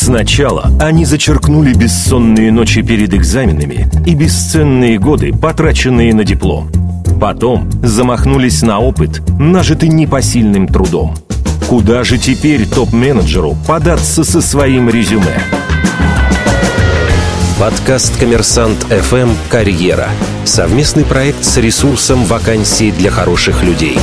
Сначала они зачеркнули бессонные ночи перед экзаменами и бесценные годы, потраченные на диплом. Потом замахнулись на опыт, нажитый непосильным трудом. Куда же теперь топ-менеджеру податься со своим резюме? Подкаст «Коммерсант ФМ. Карьера». Совместный проект с ресурсом вакансий для хороших людей.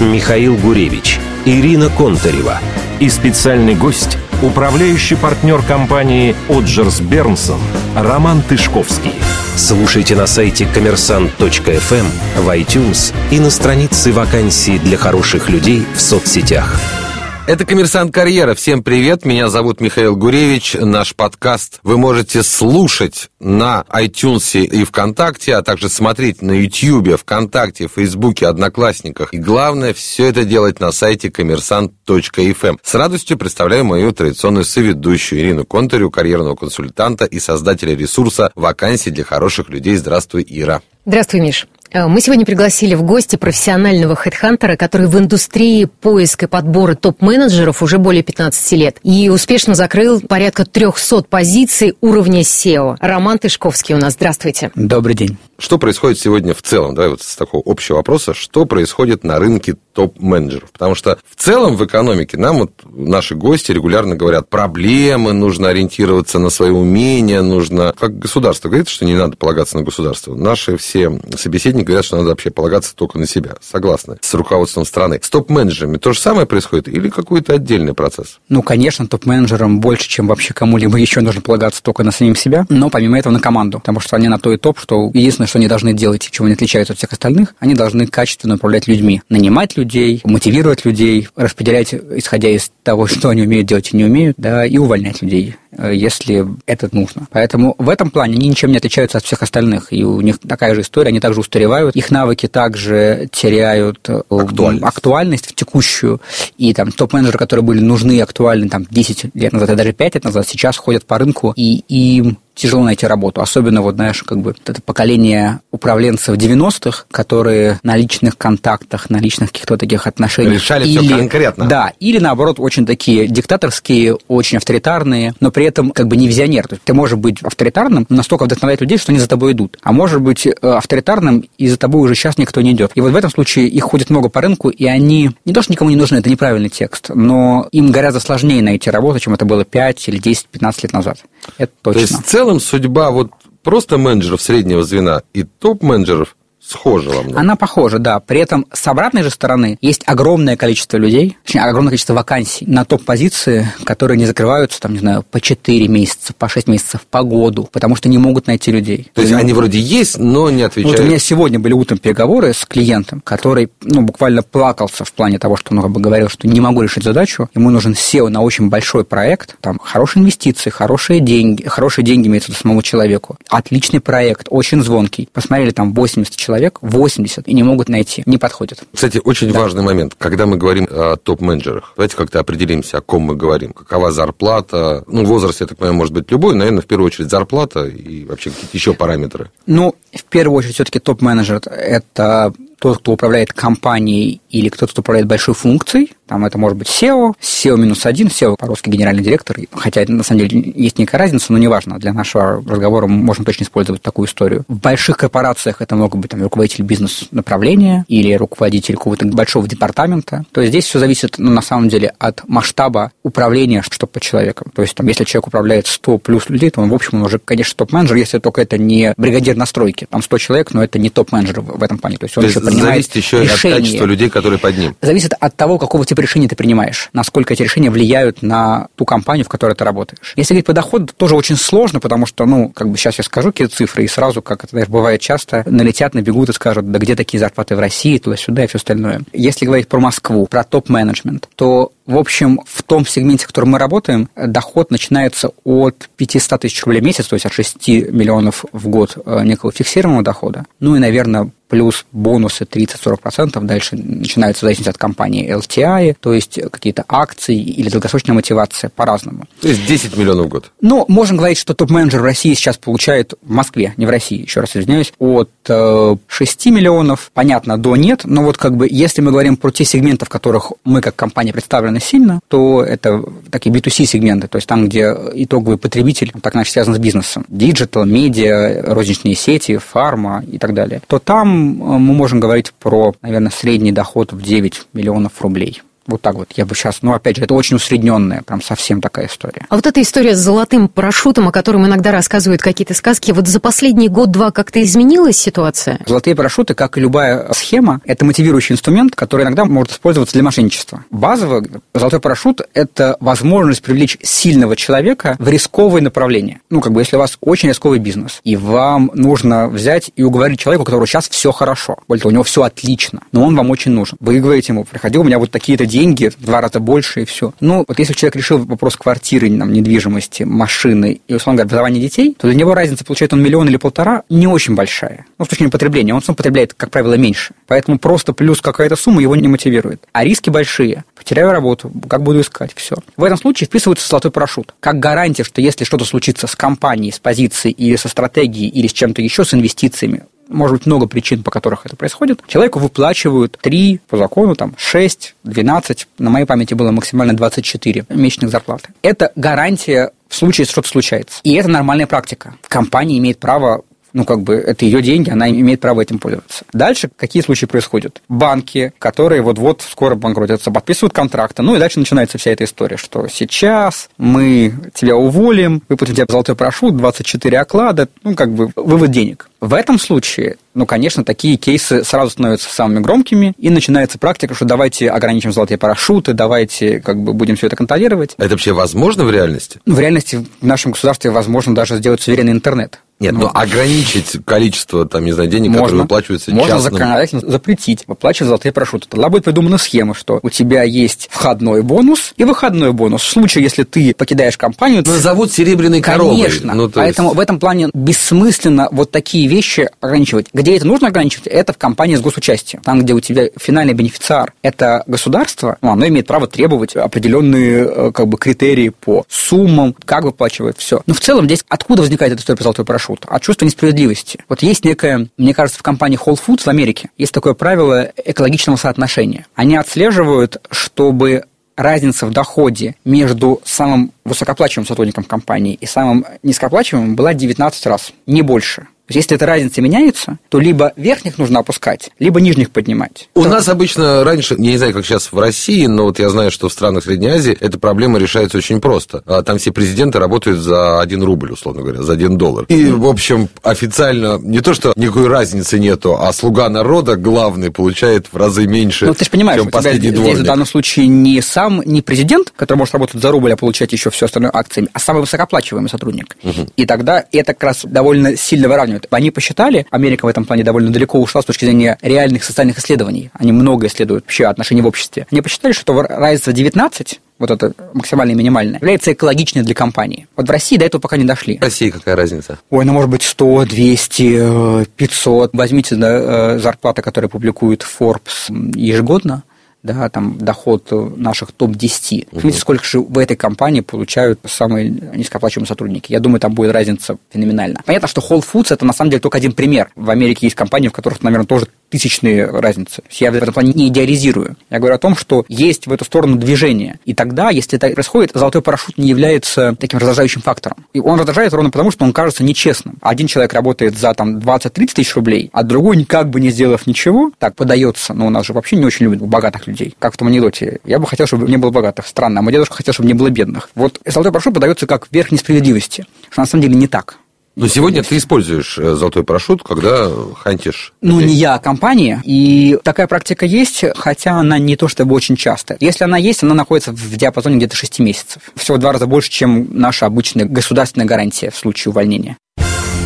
Михаил Гуревич, Ирина Контарева и специальный гость – управляющий партнер компании «Оджерс Бернсон» Роман Тышковский. Слушайте на сайте коммерсант.фм, в iTunes и на странице вакансий для хороших людей в соцсетях. Это «Коммерсант Карьера». Всем привет, меня зовут Михаил Гуревич. Наш подкаст вы можете слушать на iTunes и ВКонтакте, а также смотреть на YouTube, ВКонтакте, Фейсбуке, Одноклассниках. И главное, все это делать на сайте коммерсант.фм. С радостью представляю мою традиционную соведущую Ирину Контарю, карьерного консультанта и создателя ресурса «Вакансии для хороших людей». Здравствуй, Ира. Здравствуй, Миш. Э, мы сегодня пригласили в гости профессионального хедхантера, который в индустрии поиска и подбора топ-менеджеров уже более 15 лет и успешно закрыл порядка 300 позиций уровня SEO. Роман Тышковский у нас. Здравствуйте. Добрый день. Что происходит сегодня в целом? Давай вот с такого общего вопроса. Что происходит на рынке топ-менеджеров? Потому что в целом в экономике нам вот наши гости регулярно говорят, проблемы, нужно ориентироваться на свои умения, нужно... Как государство говорит, что не надо полагаться на государство. Наши все собеседники говорят, что надо вообще полагаться только на себя. Согласны с руководством страны. С топ-менеджерами то же самое происходит или какой-то отдельный процесс? Ну, конечно, топ-менеджерам больше, чем вообще кому-либо еще нужно полагаться только на самим себя, но помимо этого на команду, потому что они на то и топ, что единственное, что они должны делать, чего они отличаются от всех остальных, они должны качественно управлять людьми, нанимать людей, мотивировать людей, распределять, исходя из того, что они умеют делать и не умеют, да, и увольнять людей если это нужно. Поэтому в этом плане они ничем не отличаются от всех остальных. И у них такая же история, они также устаревают, их навыки также теряют э, актуальность, актуальность в текущую. И там топ-менеджеры, которые были нужны актуальны там 10 лет назад, и даже 5 лет назад, сейчас ходят по рынку, и им тяжело найти работу. Особенно, вот, знаешь, как бы это поколение управленцев 90-х, которые на личных контактах, на личных каких-то таких отношениях. Решали или, все конкретно. Да, или наоборот, очень такие диктаторские, очень авторитарные, но при этом как бы не визионер. То есть ты можешь быть авторитарным, настолько вдохновлять людей, что они за тобой идут. А может быть э, авторитарным, и за тобой уже сейчас никто не идет. И вот в этом случае их ходит много по рынку, и они не то, что никому не нужны, это неправильный текст, но им гораздо сложнее найти работу, чем это было 5 или 10-15 лет назад. Это точно. То есть в целом судьба вот просто менеджеров среднего звена и топ-менеджеров схожа во многом. Она похожа, да. При этом с обратной же стороны есть огромное количество людей, точнее, огромное количество вакансий на топ-позиции, которые не закрываются, там, не знаю, по 4 месяца, по 6 месяцев, по году, потому что не могут найти людей. То есть, они вроде есть, но не отвечают. Вот у меня сегодня были утром переговоры с клиентом, который, ну, буквально плакался в плане того, что он как бы говорил, что не могу решить задачу, ему нужен SEO на очень большой проект, там, хорошие инвестиции, хорошие деньги, хорошие деньги имеются самому человеку, отличный проект, очень звонкий. Посмотрели там 80 человек, человек, 80, и не могут найти, не подходят. Кстати, очень да. важный момент. Когда мы говорим о топ-менеджерах, давайте как-то определимся, о ком мы говорим. Какова зарплата? Ну, возраст, я так понимаю, может быть любой, наверное, в первую очередь зарплата и вообще какие-то еще параметры. Ну, в первую очередь, все-таки топ-менеджер – это тот, кто управляет компанией или кто-то, кто управляет большой функцией, там это может быть SEO, SEO минус один, SEO по-русски генеральный директор, хотя на самом деле есть некая разница, но неважно, для нашего разговора мы можем точно использовать такую историю. В больших корпорациях это могут быть там, руководитель бизнес-направления или руководитель какого-то большого департамента. То есть здесь все зависит ну, на самом деле от масштаба управления, что по человекам. То есть там, если человек управляет 100 плюс людей, то он, в общем, он уже, конечно, топ-менеджер, если только это не бригадир настройки. Там 100 человек, но это не топ-менеджер в этом плане. То есть он то еще принимает зависит еще решения. от качества людей, которые под ним. Зависит от того, какого типа решения ты принимаешь, насколько эти решения влияют на ту компанию, в которой ты работаешь. Если говорить по доходу, тоже очень сложно, потому что, ну, как бы сейчас я скажу какие-то цифры, и сразу, как это знаешь, бывает часто, налетят, набегут и скажут, да где такие зарплаты в России, туда-сюда и все остальное. Если говорить про Москву, про топ-менеджмент, то в общем, в том сегменте, в котором мы работаем, доход начинается от 500 тысяч рублей в месяц, то есть от 6 миллионов в год э, некого фиксированного дохода. Ну и, наверное, плюс бонусы 30-40%. Дальше начинается в зависимости от компании LTI, то есть какие-то акции или долгосрочная мотивация по-разному. То есть 10 миллионов в год? Ну, можно говорить, что топ-менеджер в России сейчас получает в Москве, не в России, еще раз извиняюсь, от 6 э, миллионов, понятно, до нет, но вот как бы если мы говорим про те сегменты, в которых мы как компания представлены довольно сильно, то это такие B2C сегменты, то есть там, где итоговый потребитель так иначе связан с бизнесом, digital, медиа, розничные сети, фарма и так далее, то там э, мы можем говорить про, наверное, средний доход в 9 миллионов рублей. Вот так вот я бы сейчас, ну, опять же, это очень усредненная, прям совсем такая история. А вот эта история с золотым парашютом, о котором иногда рассказывают какие-то сказки, вот за последний год-два как-то изменилась ситуация? Золотые парашюты, как и любая схема, это мотивирующий инструмент, который иногда может использоваться для мошенничества. Базово золотой парашют – это возможность привлечь сильного человека в рисковое направление. Ну, как бы, если у вас очень рисковый бизнес, и вам нужно взять и уговорить человека, у которого сейчас все хорошо, более того, у него все отлично, но он вам очень нужен. Вы говорите ему, приходи, у меня вот такие-то деньги, в два раза больше и все. Ну, вот если человек решил вопрос квартиры, там, недвижимости, машины и, условно говоря, образования детей, то для него разница, получает он миллион или полтора, не очень большая. Ну, с точки потребления. Он сам потребляет, как правило, меньше. Поэтому просто плюс какая-то сумма его не мотивирует. А риски большие. Потеряю работу, как буду искать, все. В этом случае вписывается золотой парашют. Как гарантия, что если что-то случится с компанией, с позицией или со стратегией, или с чем-то еще, с инвестициями, может быть, много причин, по которых это происходит, человеку выплачивают 3, по закону, там, 6, 12, на моей памяти было максимально 24 месячных зарплаты. Это гарантия в случае, что-то случается. И это нормальная практика. Компания имеет право ну, как бы, это ее деньги, она имеет право этим пользоваться. Дальше какие случаи происходят? Банки, которые вот-вот скоро банкротятся, подписывают контракты, ну, и дальше начинается вся эта история, что сейчас мы тебя уволим, выплатим тебе золотой парашют, 24 оклада, ну, как бы, вывод денег. В этом случае, ну, конечно, такие кейсы сразу становятся самыми громкими, и начинается практика, что давайте ограничим золотые парашюты, давайте как бы будем все это контролировать. Это вообще возможно в реальности? В реальности в нашем государстве возможно даже сделать суверенный интернет. Нет, ну, но ограничить количество, там, не знаю, денег, можно, которые выплачиваются Можно частным... законодательно запретить выплачивать золотые парашюты. Тогда будет придумана схема, что у тебя есть входной бонус и выходной бонус. В случае, если ты покидаешь компанию... Назовут серебряной коровой. Конечно. Ну, Поэтому есть... в этом плане бессмысленно вот такие вещи ограничивать. Где это нужно ограничивать, это в компании с госучастием. Там, где у тебя финальный бенефициар – это государство, ну, оно имеет право требовать определенные э, как бы, критерии по суммам, как выплачивает все. Но в целом здесь откуда возникает эта история про золотой парашют? Парашют, от чувства несправедливости. Вот есть некое, мне кажется, в компании Whole Foods в Америке есть такое правило экологичного соотношения. Они отслеживают, чтобы разница в доходе между самым высокоплачиваемым сотрудником компании и самым низкооплачиваемым была 19 раз, не больше есть, если эта разница меняется, то либо верхних нужно опускать, либо нижних поднимать. У то... нас обычно раньше, я не знаю, как сейчас в России, но вот я знаю, что в странах Средней Азии эта проблема решается очень просто. А там все президенты работают за 1 рубль, условно говоря, за 1 доллар. И, в общем, официально не то, что никакой разницы нету, а слуга народа главный получает в разы меньше, ну, ты же понимаешь, чем последний здесь дворник. в данном случае не сам, не президент, который может работать за рубль, а получать еще все остальное акциями, а самый высокооплачиваемый сотрудник. Угу. И тогда это как раз довольно сильно выравнивает. Они посчитали, Америка в этом плане довольно далеко ушла с точки зрения реальных социальных исследований. Они много исследуют вообще отношения в обществе. Они посчитали, что разница 19 вот это максимальное и минимальное, является экологичной для компании. Вот в России до этого пока не дошли. В России какая разница? Ой, ну может быть 100, 200, 500. Возьмите да, э, зарплаты, которые публикует Forbes ежегодно, да, там доход наших топ-10. Угу. Видите, сколько же в этой компании получают самые низкооплачиваемые сотрудники. Я думаю, там будет разница феноменальна. Понятно, что Whole Foods это на самом деле только один пример. В Америке есть компании, в которых, наверное, тоже тысячные разницы. Я в этом плане не идеализирую. Я говорю о том, что есть в эту сторону движение. И тогда, если это происходит, золотой парашют не является таким раздражающим фактором. И он раздражает ровно потому, что он кажется нечестным. Один человек работает за там 20-30 тысяч рублей, а другой, как бы не сделав ничего, так подается. Но у нас же вообще не очень любят богатых людей. Как в том анекдоте. Я бы хотел, чтобы не было богатых. Странно. А мой дедушка хотел, чтобы не было бедных. Вот золотой парашют подается как верх несправедливости. Что на самом деле не так. Но сегодня ты используешь э, золотой парашют, когда хантишь. Ну, не я, а компания. И такая практика есть, хотя она не то чтобы очень часто. Если она есть, она находится в диапазоне где-то 6 месяцев. Всего в два раза больше, чем наша обычная государственная гарантия в случае увольнения.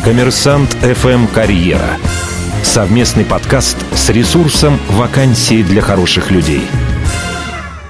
Коммерсант FM «Карьера». Совместный подкаст с ресурсом «Вакансии для хороших людей».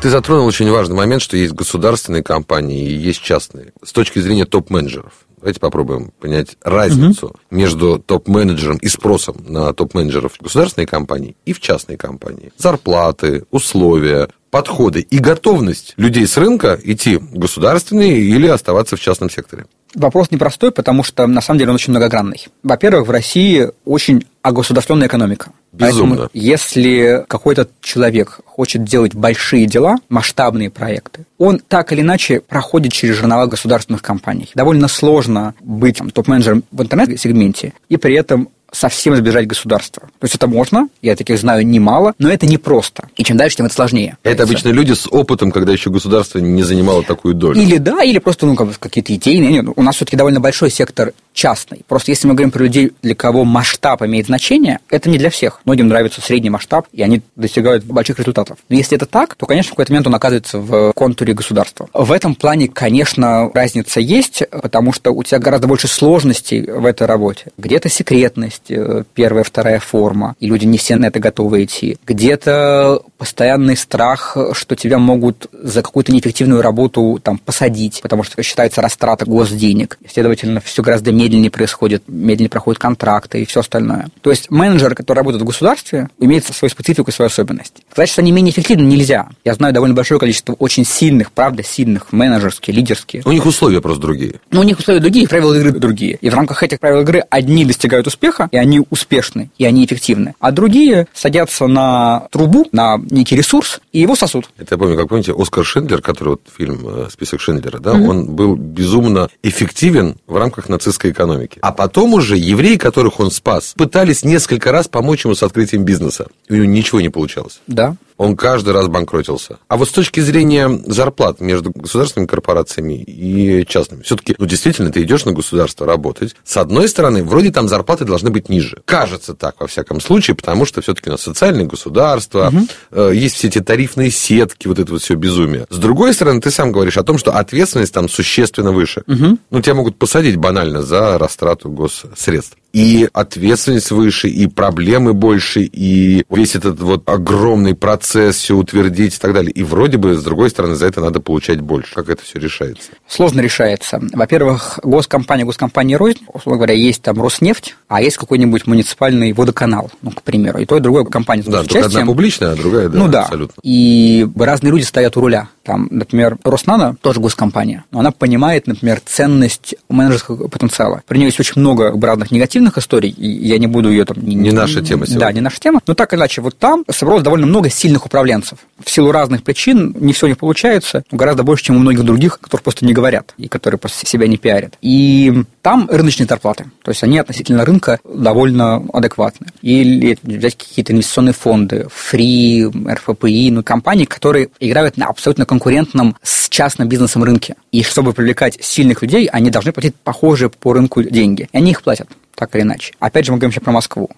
Ты затронул очень важный момент, что есть государственные компании и есть частные. С точки зрения топ-менеджеров. Давайте попробуем понять разницу угу. между топ-менеджером и спросом на топ-менеджеров в государственной компании и в частной компании. Зарплаты, условия, подходы и готовность людей с рынка идти в государственный или оставаться в частном секторе. Вопрос непростой, потому что на самом деле он очень многогранный. Во-первых, в России очень огосударственная экономика. Безумно. Поэтому, если какой-то человек хочет делать большие дела, масштабные проекты, он так или иначе проходит через жернова государственных компаний. Довольно сложно быть топ-менеджером в интернет-сегменте и при этом совсем избежать государства. То есть это можно, я таких знаю немало, но это непросто. И чем дальше, тем это сложнее. Это обычно люди с опытом, когда еще государство не занимало такую долю. Или да, или просто ну, какие-то идейные. Нет, у нас все-таки довольно большой сектор частный. Просто если мы говорим про людей, для кого масштаб имеет значение, это не для всех. Многим нравится средний масштаб, и они достигают больших результатов. Но если это так, то, конечно, в какой-то момент он оказывается в контуре государства. В этом плане, конечно, разница есть, потому что у тебя гораздо больше сложностей в этой работе. Где-то секретность, э, первая, вторая форма, и люди не все на это готовы идти. Где-то постоянный страх, что тебя могут за какую-то неэффективную работу там посадить, потому что считается растрата госденег. Следовательно, все гораздо медленнее происходит, медленнее проходят контракты и все остальное. То есть менеджеры, которые работают в государстве, имеют свою специфику и свою особенность. Сказать, что они менее эффективны, нельзя. Я знаю довольно большое количество очень сильных, правда, сильных, менеджерские, лидерские. У них условия просто другие. Ну, у них условия другие, правила игры другие. И в рамках этих правил игры одни достигают успеха, и они успешны, и они эффективны. А другие садятся на трубу, на некий ресурс, и его сосут. Это я помню, как помните, Оскар Шиндлер, который вот фильм э, «Список Шиндлера», да, mm-hmm. он был безумно эффективен в рамках нацистской экономики. А потом уже евреи, которых он спас, пытались несколько раз помочь ему с открытием бизнеса. И у него ничего не получалось. Да он каждый раз банкротился. А вот с точки зрения зарплат между государственными корпорациями и частными, все-таки, ну, действительно, ты идешь на государство работать. С одной стороны, вроде там зарплаты должны быть ниже. Кажется так, во всяком случае, потому что все-таки у нас социальное государство, угу. э, есть все эти тарифные сетки, вот это вот все безумие. С другой стороны, ты сам говоришь о том, что ответственность там существенно выше. Угу. Ну, тебя могут посадить банально за растрату госсредств и ответственность выше, и проблемы больше, и весь этот вот огромный процесс все утвердить и так далее. И вроде бы, с другой стороны, за это надо получать больше. Как это все решается? Сложно решается. Во-первых, госкомпания, госкомпания рознь, условно говоря, есть там Роснефть, а есть какой-нибудь муниципальный водоканал, ну, к примеру. И то, и другое компания. Да, только одна публичная, а другая, да, ну, да. абсолютно. И разные люди стоят у руля. Там, например, Роснано, тоже госкомпания, но она понимает, например, ценность менеджерского потенциала. При ней есть очень много разных негативных историй, и я не буду ее там... Не, не наша тема сегодня. Да, не наша тема. Но так или иначе, вот там собралось довольно много сильных управленцев. В силу разных причин не все не получается, но гораздо больше, чем у многих других, которые просто не говорят и которые просто себя не пиарят. И там рыночные зарплаты. То есть они относительно рынка довольно адекватны. Или взять какие-то инвестиционные фонды, фри, РФПИ, ну, компании, которые играют на абсолютно конкурентном с частным бизнесом рынке. И чтобы привлекать сильных людей, они должны платить похожие по рынку деньги. И они их платят, так или иначе. Опять же, мы говорим сейчас про Москву.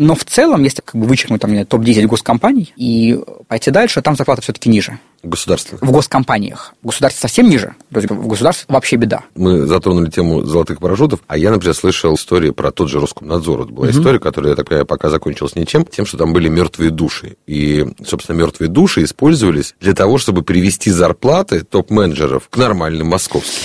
Но в целом, если как бы вычеркнуть там, топ-10 госкомпаний и пойти дальше, там зарплата все-таки ниже. Государственных? В госкомпаниях. В государстве совсем ниже. То есть в государстве вообще беда. Мы затронули тему золотых парашютов, а я, например, слышал историю про тот же Роскомнадзор. Вот была угу. история, которая, я так понимаю, пока закончилась ничем, тем, что там были мертвые души. И, собственно, мертвые души использовались для того, чтобы привести зарплаты топ-менеджеров к нормальным московским.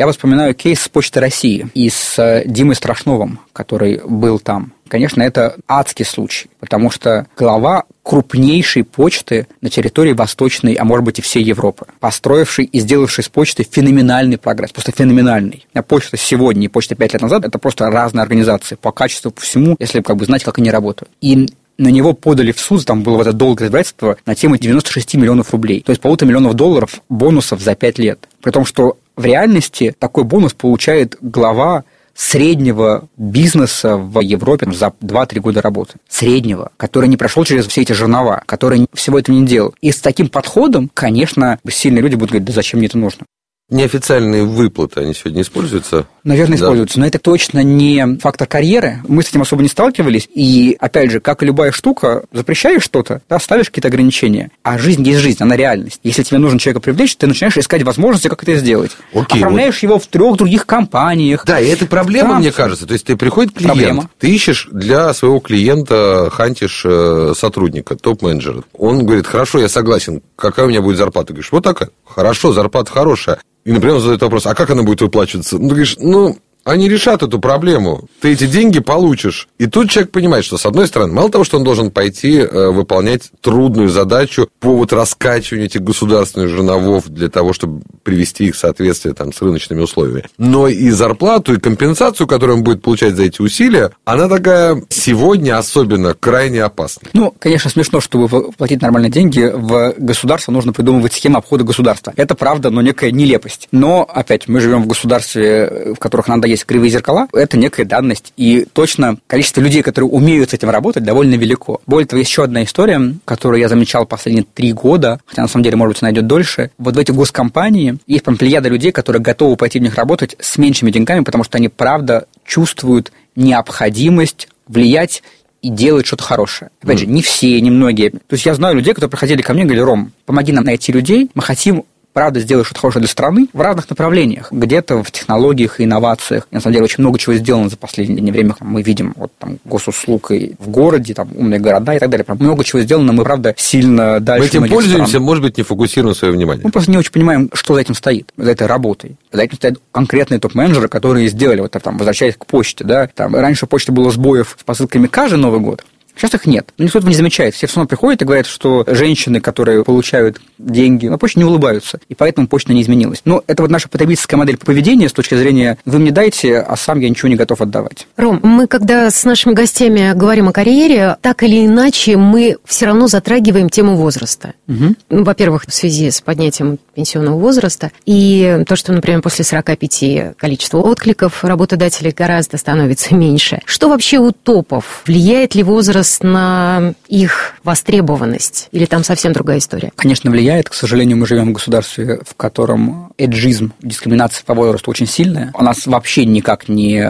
Я вспоминаю кейс с Почты России и с э, Димой Страшновым, который был там. Конечно, это адский случай, потому что глава крупнейшей почты на территории Восточной, а может быть и всей Европы, построивший и сделавший с почтой феноменальный прогресс, просто феноменальный. Почта сегодня и почта пять лет назад – это просто разные организации по качеству, по всему, если как бы знать, как они работают. И на него подали в суд, там было вот это долгое разбирательство на тему 96 миллионов рублей. То есть полутора миллионов долларов бонусов за пять лет. При том, что в реальности такой бонус получает глава среднего бизнеса в Европе за 2-3 года работы. Среднего, который не прошел через все эти жернова, который всего этого не делал. И с таким подходом, конечно, сильные люди будут говорить, да зачем мне это нужно? Неофициальные выплаты, они сегодня используются? Наверное, да. используются, но это точно не фактор карьеры. Мы с этим особо не сталкивались. И, опять же, как и любая штука, запрещаешь что-то, да, ставишь какие-то ограничения. А жизнь есть жизнь, она реальность. Если тебе нужно человека привлечь, ты начинаешь искать возможности, как это сделать. Окей, Оформляешь вот. его в трех других компаниях. Да, и это проблема, да. мне кажется. То есть, ты приходит клиент, проблема. ты ищешь для своего клиента, хантишь э, сотрудника, топ-менеджера. Он говорит, хорошо, я согласен, какая у меня будет зарплата? Ты говоришь, вот такая. Хорошо, зарплата хорошая. И, например, он задает вопрос, а как она будет выплачиваться? Ну, ты говоришь, ну, они решат эту проблему. Ты эти деньги получишь. И тут человек понимает, что, с одной стороны, мало того, что он должен пойти э, выполнять трудную задачу по вот раскачиванию этих государственных жерновов для того, чтобы привести их в соответствие там, с рыночными условиями, но и зарплату, и компенсацию, которую он будет получать за эти усилия, она такая сегодня особенно крайне опасна. Ну, конечно, смешно, чтобы платить нормальные деньги, в государство нужно придумывать схему обхода государства. Это правда, но некая нелепость. Но, опять, мы живем в государстве, в которых надо есть кривые зеркала, это некая данность. И точно количество людей, которые умеют с этим работать, довольно велико. Более того, есть еще одна история, которую я замечал последние три года, хотя на самом деле, может быть, найдет дольше. Вот в эти госкомпании есть прям плеяда людей, которые готовы пойти в них работать с меньшими деньгами, потому что они, правда, чувствуют необходимость влиять и делать что-то хорошее. Опять mm. же, не все, не многие. То есть я знаю людей, которые приходили ко мне и говорили, Ром, помоги нам найти людей, мы хотим правда сделать что-то хорошее для страны в разных направлениях. Где-то в технологиях и инновациях. И, на самом деле, очень много чего сделано за последнее время. Мы видим вот там госуслуг и в городе, там умные города и так далее. Прям много чего сделано. Мы, правда, сильно дальше Мы этим пользуемся, стран. может быть, не фокусируем свое внимание. Мы просто не очень понимаем, что за этим стоит, за этой работой. За этим стоят конкретные топ-менеджеры, которые сделали, вот там, возвращаясь к почте, да, там, раньше почта было сбоев с посылками каждый Новый год, Сейчас их нет. Но никто этого не замечает. Все все равно приходят и говорят, что женщины, которые получают деньги на почте, не улыбаются. И поэтому почта не изменилась. Но это вот наша потребительская модель поведения с точки зрения «вы мне дайте, а сам я ничего не готов отдавать». Ром, мы когда с нашими гостями говорим о карьере, так или иначе мы все равно затрагиваем тему возраста. Угу. Ну, во-первых, в связи с поднятием пенсионного возраста и то, что, например, после 45 количество откликов работодателей гораздо становится меньше. Что вообще у топов? Влияет ли возраст на их востребованность? Или там совсем другая история? Конечно, влияет. К сожалению, мы живем в государстве, в котором эджизм, дискриминация по возрасту очень сильная. У нас вообще никак не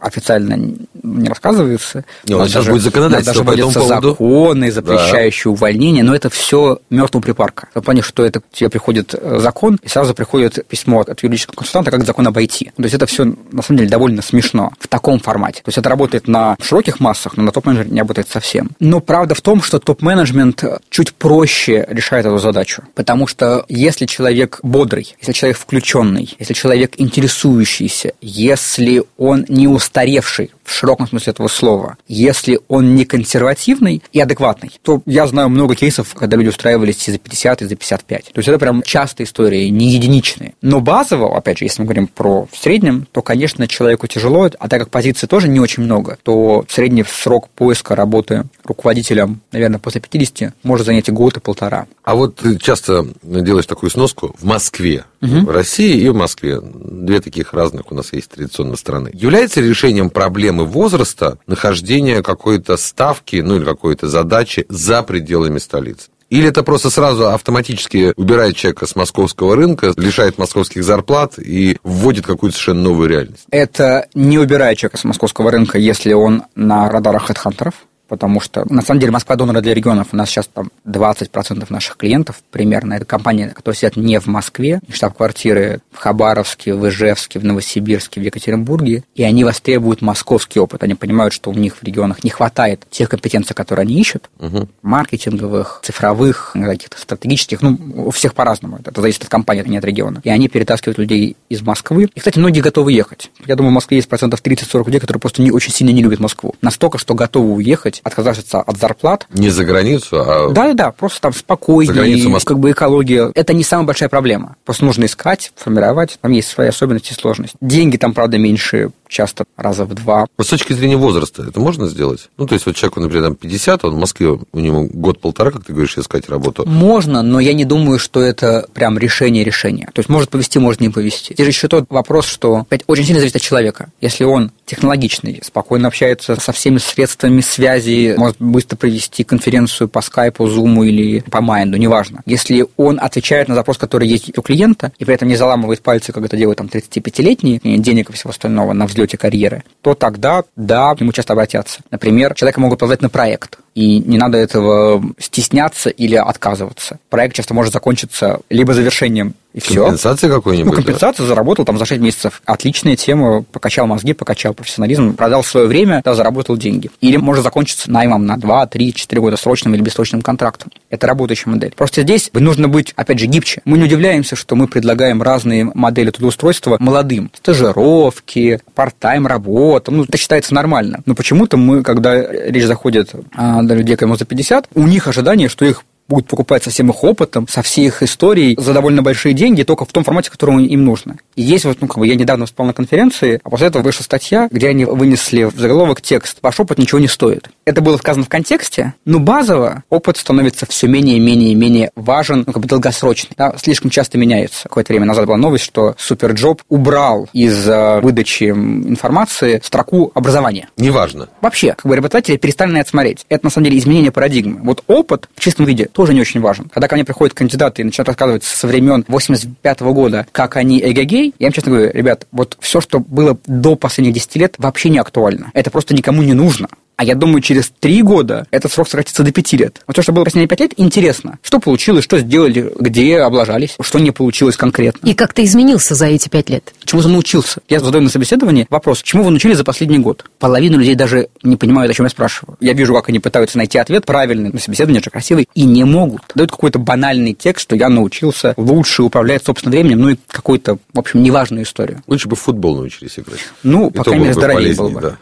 официально не рассказывается. Не, у нас сейчас даже, будет законодательство даже по этому поводу. законы, запрещающие да. увольнение, но это все мертвого припарка. В плане, что это тебе приходит э, закон, и сразу приходит письмо от юридического консультанта, как закон обойти. То есть это все, на самом деле, довольно смешно в таком формате. То есть это работает на широких массах, но на топ-менеджере не работает совсем. Но правда в том, что топ-менеджмент чуть проще решает эту задачу. Потому что если человек бодрый, если человек включенный, если человек интересующийся, если он не устаревший в широком смысле этого слова, если он не консервативный и адекватный, то я знаю много кейсов, когда люди устраивались и за 50, и за 55. То есть это прям частая история, не единичные. Но базово, опять же, если мы говорим про в среднем, то, конечно, человеку тяжело, а так как позиций тоже не очень много, то средний срок поиска работы руководителем, наверное, после 50 может занять и год, и полтора. А вот ты часто делаешь такую сноску в Москве, угу. в России и в Москве. Две таких разных у нас есть традиционно страны. Является решением проблемы возраста нахождение какой-то ставки, ну или какой-то задачи за пределами столицы? Или это просто сразу автоматически убирает человека с московского рынка, лишает московских зарплат и вводит какую-то совершенно новую реальность? Это не убирает человека с московского рынка, если он на радарах хедхантеров потому что, на самом деле, Москва донора для регионов. У нас сейчас там 20% наших клиентов примерно. Это компании, которые сидят не в Москве, штаб-квартиры в Хабаровске, в Ижевске, в Новосибирске, в Екатеринбурге, и они востребуют московский опыт. Они понимают, что у них в регионах не хватает тех компетенций, которые они ищут, угу. маркетинговых, цифровых, каких-то стратегических, ну, у всех по-разному. Это зависит от компании, а не от региона. И они перетаскивают людей из Москвы. И, кстати, многие готовы ехать. Я думаю, в Москве есть процентов 30-40 людей, которые просто не очень сильно не любят Москву. Настолько, что готовы уехать уехать, отказаться от зарплат. Не за границу, а... Да, да, просто там спокойнее, Моск... как бы экология. Это не самая большая проблема. Просто нужно искать, формировать, там есть свои особенности и сложности. Деньги там, правда, меньше часто раза в два. Вот с точки зрения возраста это можно сделать? Ну, то есть, вот человеку, например, там 50, он в Москве, у него год-полтора, как ты говоришь, искать работу. Можно, но я не думаю, что это прям решение решения. То есть, может повести, может не повести. Здесь же еще тот вопрос, что опять, очень сильно зависит от человека. Если он технологичный, спокойно общается со всеми средствами связи, может быстро провести конференцию по скайпу, зуму или по майнду, неважно. Если он отвечает на запрос, который есть у клиента, и при этом не заламывает пальцы, как это делают там 35-летние, денег и всего остального на взлете карьеры, то тогда, да, к нему часто обратятся. Например, человека могут позвать на проект, И не надо этого стесняться или отказываться. Проект часто может закончиться либо завершением и все. Компенсация какой-нибудь? Ну, компенсация да? заработал там за 6 месяцев. Отличная тема. Покачал мозги, покачал профессионализм, продал свое время, да, заработал деньги. Или может закончиться наймом на 2, 3, 4 года срочным или бессрочным контрактом. Это работающая модель. Просто здесь нужно быть, опять же, гибче. Мы не удивляемся, что мы предлагаем разные модели трудоустройства молодым. Стажировки, парт-тайм работа. Ну, это считается нормально. Но почему-то мы, когда речь заходит а, до людей, кому за 50, у них ожидание, что их будут покупать со всем их опытом, со всей их историей за довольно большие деньги, только в том формате, который им нужно. И есть вот, ну, как бы я недавно выступал на конференции, а после этого вышла статья, где они вынесли в заголовок текст «Ваш опыт ничего не стоит». Это было сказано в контексте, но базово опыт становится все менее и менее и менее важен, ну, как бы долгосрочный. Да, слишком часто меняется. Какое-то время назад была новость, что Superjob убрал из э, выдачи информации строку образования. Неважно. Вообще, как бы работодатели перестали на это смотреть. Это, на самом деле, изменение парадигмы. Вот опыт в чистом виде тоже не очень важен. Когда ко мне приходят кандидаты и начинают рассказывать со времен 85 -го года, как они эгегей, я им честно говорю, ребят, вот все, что было до последних 10 лет, вообще не актуально. Это просто никому не нужно. А я думаю, через три года этот срок сократится до пяти лет. Вот то, что было последние пять лет, интересно. Что получилось, что сделали, где облажались, что не получилось конкретно. И как ты изменился за эти пять лет? Чему ты научился? Я задаю на собеседовании вопрос, чему вы научились за последний год? Половина людей даже не понимают, о чем я спрашиваю. Я вижу, как они пытаются найти ответ правильный, на собеседование же красивый, и не могут. Дают какой-то банальный текст, что я научился лучше управлять собственным временем, ну и какую-то, в общем, неважную историю. Лучше бы в футбол научились играть. Ну, и по крайней мере, здоровее было бы. Да.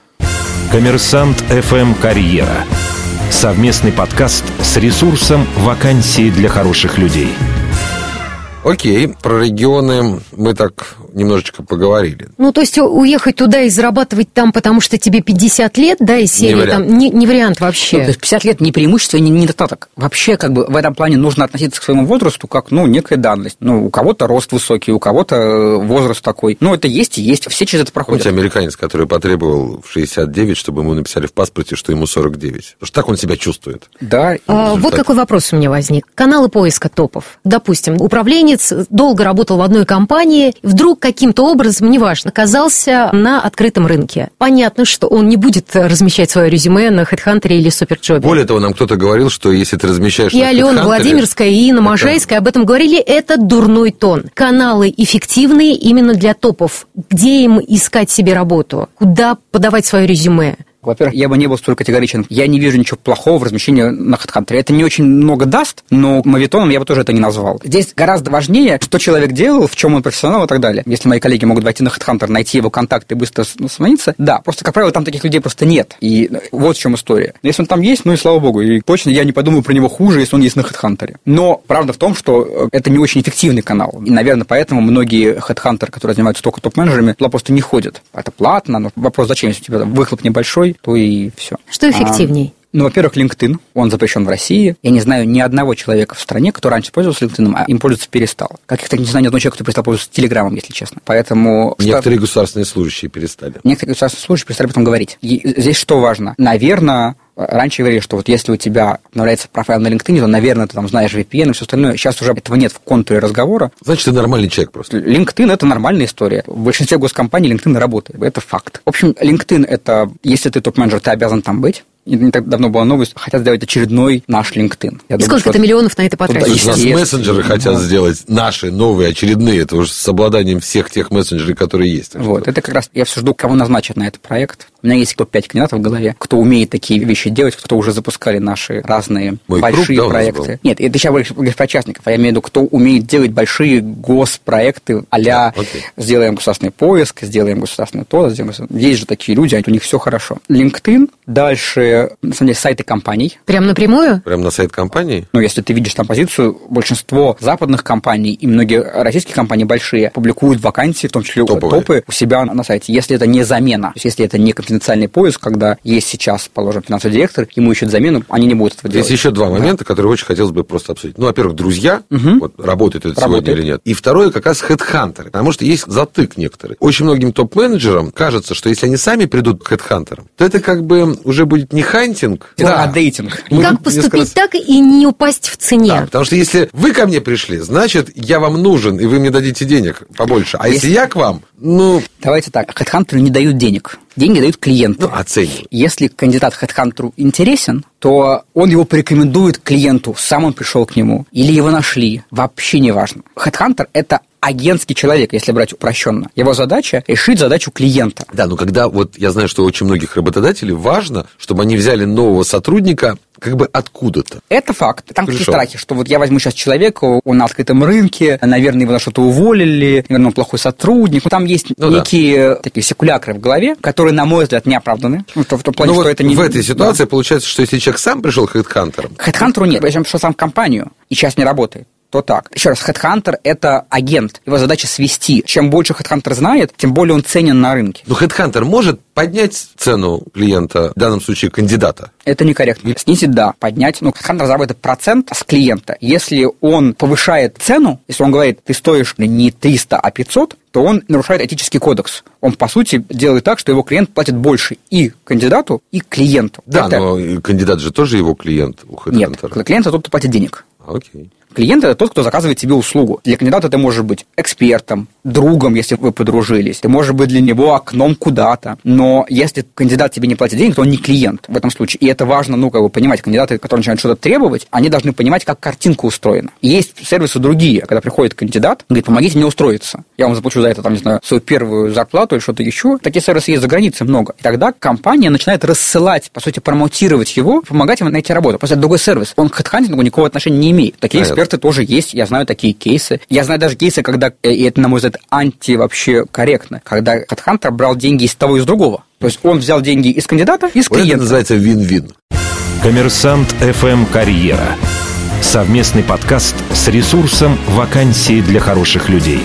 Коммерсант FM Карьера. Совместный подкаст с ресурсом «Вакансии для хороших людей». Окей, про регионы мы так немножечко поговорили. Ну, то есть уехать туда и зарабатывать там, потому что тебе 50 лет, да, и серия не вариант. там, не, не вариант вообще. Ну, то есть 50 лет не преимущество не недостаток. Вообще, как бы в этом плане нужно относиться к своему возрасту как, ну, некая данность. Ну, у кого-то рост высокий, у кого-то э, возраст такой. Ну, это есть и есть, все через это проходят. Помните американец, который потребовал в 69, чтобы ему написали в паспорте, что ему 49? Потому что так он себя чувствует. Да. А, вот какой вопрос у меня возник. Каналы поиска топов. Допустим, управленец долго работал в одной компании, вдруг каким-то образом, неважно, оказался на открытом рынке. Понятно, что он не будет размещать свое резюме на HeadHunter или SuperJob. Более того, нам кто-то говорил, что если ты размещаешь и на Алена Владимирская, и Инна это... Можайская об этом говорили, это дурной тон. Каналы эффективные именно для топов. Где им искать себе работу? Куда подавать свое резюме? Во-первых, я бы не был столь категоричен. Я не вижу ничего плохого в размещении на HeadHunter. Это не очень много даст, но мавитоном я бы тоже это не назвал. Здесь гораздо важнее, что человек делал, в чем он профессионал и так далее. Если мои коллеги могут войти на HeadHunter, найти его контакты и быстро смениться, да, просто, как правило, там таких людей просто нет. И вот в чем история. Если он там есть, ну и слава богу. И точно я не подумаю про него хуже, если он есть на HeadHunter. Но правда в том, что это не очень эффективный канал. И, наверное, поэтому многие HeadHunter, которые занимаются только топ-менеджерами, туда просто не ходят. Это платно, но вопрос, зачем, если у тебя выхлоп небольшой, то и все. Что эффективней? А, ну, во-первых, LinkedIn, он запрещен в России. Я не знаю ни одного человека в стране, кто раньше пользовался LinkedIn, а им пользоваться перестал. Как-то не знаю ни одного человека, кто перестал пользоваться Телеграмом, если честно. Поэтому... Некоторые что... государственные служащие перестали. Некоторые государственные служащие перестали об этом говорить. И здесь что важно? Наверное, Раньше говорили, что вот если у тебя обновляется профайл на LinkedIn, то, наверное, ты там знаешь VPN и все остальное. Сейчас уже этого нет в контуре разговора. Значит, ты нормальный человек просто. LinkedIn – это нормальная история. В большинстве госкомпаний LinkedIn работает. Это факт. В общем, LinkedIn – это, если ты топ-менеджер, ты обязан там быть. И не так давно была новость, хотят сделать очередной наш LinkedIn. Я и думаю, сколько-то миллионов на это потратить? Да, нас мессенджеры хотят сделать наши новые, очередные. Это уже с обладанием всех тех мессенджеров, которые есть. Вот, что... это как раз, я все жду, кого назначат на этот проект. У меня есть топ-5 кандидатов в голове, кто умеет такие вещи делать, кто уже запускали наши разные Мой большие круг, да, проекты. Нет, это сейчас говоришь про частников, а я имею в виду, кто умеет делать большие госпроекты а-ля да, сделаем государственный поиск, сделаем государственный то, сделаем... Есть же такие люди, у них все хорошо. LinkedIn, дальше, на самом деле, сайты компаний. Прям напрямую? Прям на сайт компании? Ну, если ты видишь там позицию, большинство западных компаний и многие российские компании большие публикуют вакансии, в том числе Топовые. топы, у себя на сайте, если это не замена, то есть если это не конфиденциальный поиск, когда есть сейчас, положим, финансовый директор, ему ищут замену, они не будут этого делать. Есть еще два момента, да. которые очень хотелось бы просто обсудить. Ну, во-первых, друзья, угу. вот работает это работает. сегодня или нет. И второе, как раз хедхантеры, потому что есть затык некоторые. Очень многим топ-менеджерам кажется, что если они сами придут к хедхантерам, то это как бы уже будет не hunting, да, а dating. Мы как поступить раз... так и не упасть в цене? Да, потому что если вы ко мне пришли, значит, я вам нужен, и вы мне дадите денег побольше. А если, если я к вам, ну... Давайте так, хедхантеры не дают денег. Деньги дают клиенту. Ну, оценивают. Если кандидат HeadHunter интересен, то он его порекомендует клиенту, сам он пришел к нему, или его нашли, вообще не важно. HeadHunter – это агентский человек, если брать упрощенно. Его задача – решить задачу клиента. Да, но когда вот я знаю, что очень многих работодателей важно, чтобы они взяли нового сотрудника как бы откуда-то. Это факт. Там какие Пришел. страхи, что вот я возьму сейчас человека, он на открытом рынке, наверное, его на что-то уволили, наверное, он плохой сотрудник. Ну, там есть Ну да. некие такие секулякры в голове, которые, на мой взгляд, не оправданы. Ну, в том плане, Ну, что вот это не... в этой Да. ситуации получается, что если человек сам пришел хедхантером, Хедхантеру нет. Если он пришел сам в компанию и сейчас не работает, то так. Еще раз, хедхантер – это агент. Его задача свести. Чем больше хедхантер знает, тем более он ценен на рынке. ну, хедхантер может поднять цену клиента, в данном случае кандидата. Это некорректно. Снизить, да, поднять. Ну, хедхантер зарабатывает процент с клиента. Если он повышает цену, если он говорит, ты стоишь не 300, а 500, то он нарушает этический кодекс. Он, по сути, делает так, что его клиент платит больше и кандидату, и клиенту. Да, Это- но кандидат же тоже его клиент у Нет, хедхантера. клиент – это тот, кто платит денег. Окей. Клиент – это тот, кто заказывает тебе услугу. Для кандидата ты можешь быть экспертом, другом, если вы подружились. Ты можешь быть для него окном куда-то. Но если кандидат тебе не платит денег, то он не клиент в этом случае. И это важно, ну, как бы понимать. Кандидаты, которые начинают что-то требовать, они должны понимать, как картинка устроена. И есть сервисы другие, когда приходит кандидат, говорит, помогите мне устроиться. Я вам заплачу за это, там, не знаю, свою первую зарплату или что-то еще. Такие сервисы есть за границей много. И тогда компания начинает рассылать, по сути, промотировать его, помогать ему найти работу. Просто это другой сервис. Он к хедхантингу никакого отношения не имеет. Такие Понятно. эксперты тоже есть. Я знаю такие кейсы. Я знаю даже кейсы, когда, э, и это, на мой взгляд, анти вообще корректно, когда хедхантер брал деньги из того и из другого. То есть он взял деньги из кандидата из Вот это клиента. называется вин-вин. Коммерсант FM Карьера. Совместный подкаст с ресурсом «Вакансии для хороших людей».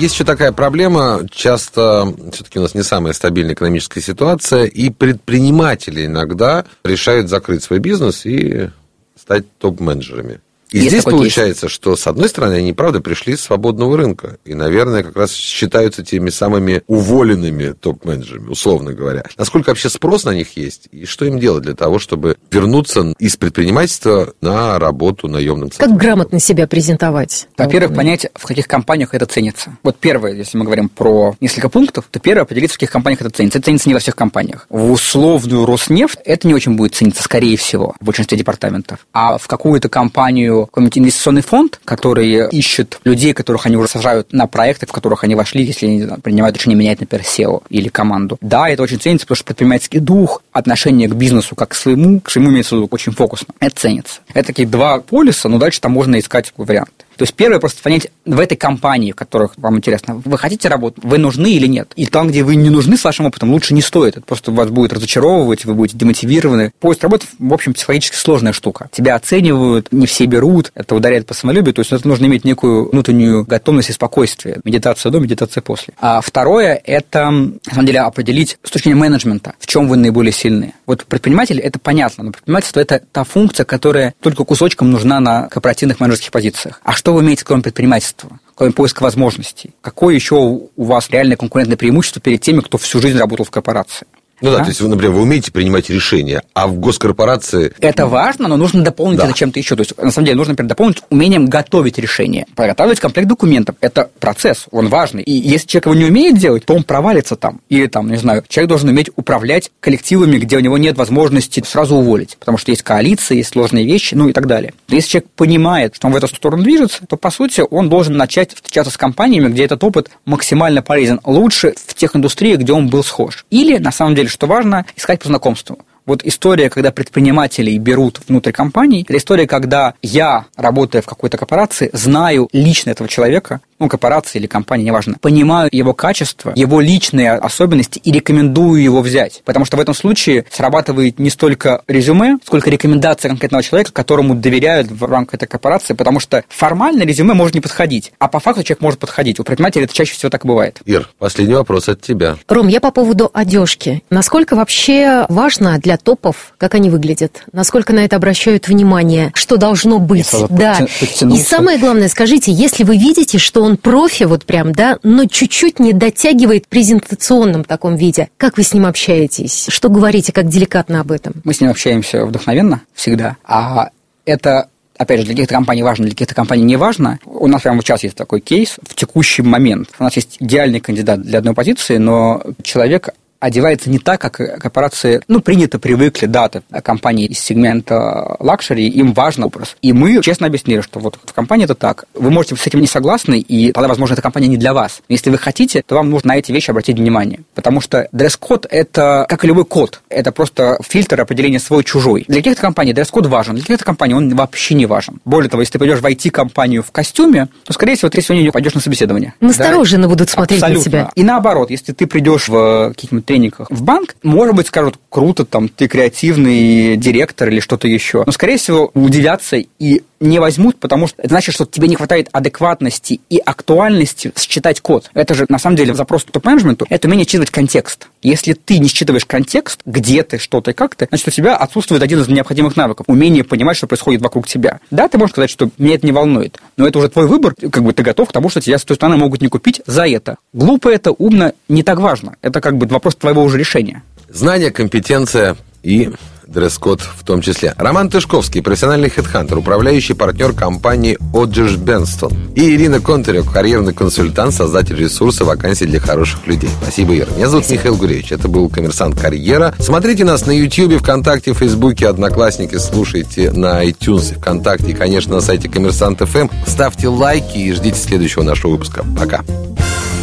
Есть еще такая проблема, часто все-таки у нас не самая стабильная экономическая ситуация, и предприниматели иногда решают закрыть свой бизнес и стать топ-менеджерами. И Есть здесь получается, что, с одной стороны, они, правда, пришли с свободного рынка. И, наверное, как раз считаются теми самыми уволенными топ-менеджерами, условно говоря. Насколько вообще спрос на них есть? И что им делать для того, чтобы вернуться из предпринимательства на работу наемным Как грамотно себя презентовать? Во-первых, понять, в каких компаниях это ценится. Вот первое, если мы говорим про несколько пунктов, то первое, определиться, в каких компаниях это ценится. Это ценится не во всех компаниях. В условную Роснефть это не очень будет цениться, скорее всего, в большинстве департаментов. А в какую-то компанию, какой-нибудь инвестиционный фонд, который ищет людей, которых они уже сажают на проекты, в которых они вошли, если они знаю, принимают решение менять, например, SEO или команду. Да, это очень ценится, потому что предпринимательский дух, отношение к бизнесу как к своему, к своему имеется в виду очень фокусно. Это ценится. Это такие два полюса, но дальше там можно искать варианты. То есть первое просто понять в этой компании, в которых вам интересно, вы хотите работать, вы нужны или нет. И там, где вы не нужны с вашим опытом, лучше не стоит. Это просто вас будет разочаровывать, вы будете демотивированы. Поиск работы, в общем, психологически сложная штука. Тебя оценивают, не все берут, это ударяет по самолюбию, то есть это нужно иметь некую внутреннюю готовность и спокойствие. Медитация до, медитация после. А второе – это, на самом деле, определить с точки зрения менеджмента, в чем вы наиболее сильны. Вот предприниматель – это понятно, но предпринимательство – это та функция, которая только кусочком нужна на корпоративных менеджерских позициях. А что вы имеете, кроме предпринимательства? кроме поиска возможностей. Какое еще у вас реальное конкурентное преимущество перед теми, кто всю жизнь работал в корпорации? Ну да, Да? то есть, вы, например, вы умеете принимать решения, а в госкорпорации... Это важно, но нужно дополнить Да. это чем-то еще. То есть, на самом деле, нужно, например, дополнить умением готовить решение. Подготавливать комплект документов. Это процесс, он важный. И если человек его не умеет делать, то он провалится там. Или там, не знаю, человек должен уметь управлять коллективами, где у него нет возможности сразу уволить. Потому что есть коалиции, есть сложные вещи, ну и так далее. Но если человек понимает, что он в эту сторону движется, то, по сути, он должен начать встречаться с компаниями, где этот опыт максимально полезен. Лучше в тех индустриях, где он был схож. Или, на самом деле, что важно, искать по знакомству. Вот история, когда предпринимателей берут внутрь компаний, это история, когда я, работая в какой-то корпорации, знаю лично этого человека, ну, корпорации или компании, неважно, понимаю его качество, его личные особенности и рекомендую его взять. Потому что в этом случае срабатывает не столько резюме, сколько рекомендация конкретного человека, которому доверяют в рамках этой корпорации, потому что формально резюме может не подходить, а по факту человек может подходить. У предпринимателей это чаще всего так и бывает. Ир, последний вопрос от тебя. Ром, я по поводу одежки. Насколько вообще важно для топов, как они выглядят? Насколько на это обращают внимание? Что должно быть? Да. подтянулся. И самое главное, скажите, если вы видите, что он профи, вот прям, да, но чуть-чуть не дотягивает в презентационном таком виде, как вы с ним общаетесь? Что говорите, как деликатно об этом? Мы с ним общаемся вдохновенно всегда, а это Опять же, для каких-то компаний важно, для каких-то компаний не важно. У нас прямо сейчас есть такой кейс в текущий момент. У нас есть идеальный кандидат для одной позиции, но человек одевается не так, как корпорации, ну, принято, привыкли, да, компании из сегмента luxury, им важен образ. И мы честно объяснили, что вот в компании это так. Вы можете с этим не согласны, и тогда, возможно, эта компания не для вас. Но если вы хотите, то вам нужно на эти вещи обратить внимание. Потому что дресс-код – это, как и любой код, это просто фильтр определения свой-чужой. Для каких-то компаний дресс-код важен, для каких-то компаний он вообще не важен. Более того, если ты пойдешь в IT-компанию в костюме, то, скорее всего, ты сегодня пойдешь на собеседование. Настороженно да? будут смотреть Абсолютно. на тебя. И наоборот, если ты придешь в каких-нибудь тренингах в банк, может быть, скажут, круто, там, ты креативный директор или что-то еще. Но, скорее всего, удивятся и не возьмут, потому что это значит, что тебе не хватает адекватности и актуальности считать код. Это же, на самом деле, запрос топ-менеджменту – это умение считывать контекст. Если ты не считываешь контекст, где ты, что ты, как ты, значит, у тебя отсутствует один из необходимых навыков – умение понимать, что происходит вокруг тебя. Да, ты можешь сказать, что меня это не волнует, но это уже твой выбор, как бы ты готов к тому, что тебя с той стороны могут не купить за это. Глупо это, умно, не так важно. Это как бы вопрос твоего уже решения. Знание, компетенция и дресс-код в том числе. Роман Тышковский, профессиональный хедхантер, управляющий партнер компании Оджиш Бенстон. И Ирина Контарев, карьерный консультант, создатель ресурса вакансий для хороших людей. Спасибо, Ира. Меня зовут Спасибо. Михаил Гуревич. Это был «Коммерсант Карьера». Смотрите нас на YouTube, ВКонтакте, Фейсбуке, Одноклассники, слушайте на iTunes, ВКонтакте и, конечно, на сайте Коммерсант ФМ. Ставьте лайки и ждите следующего нашего выпуска. Пока.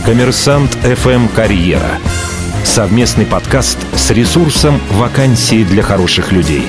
Коммерсант ФМ Карьера. Совместный подкаст с ресурсом «Вакансии для хороших людей».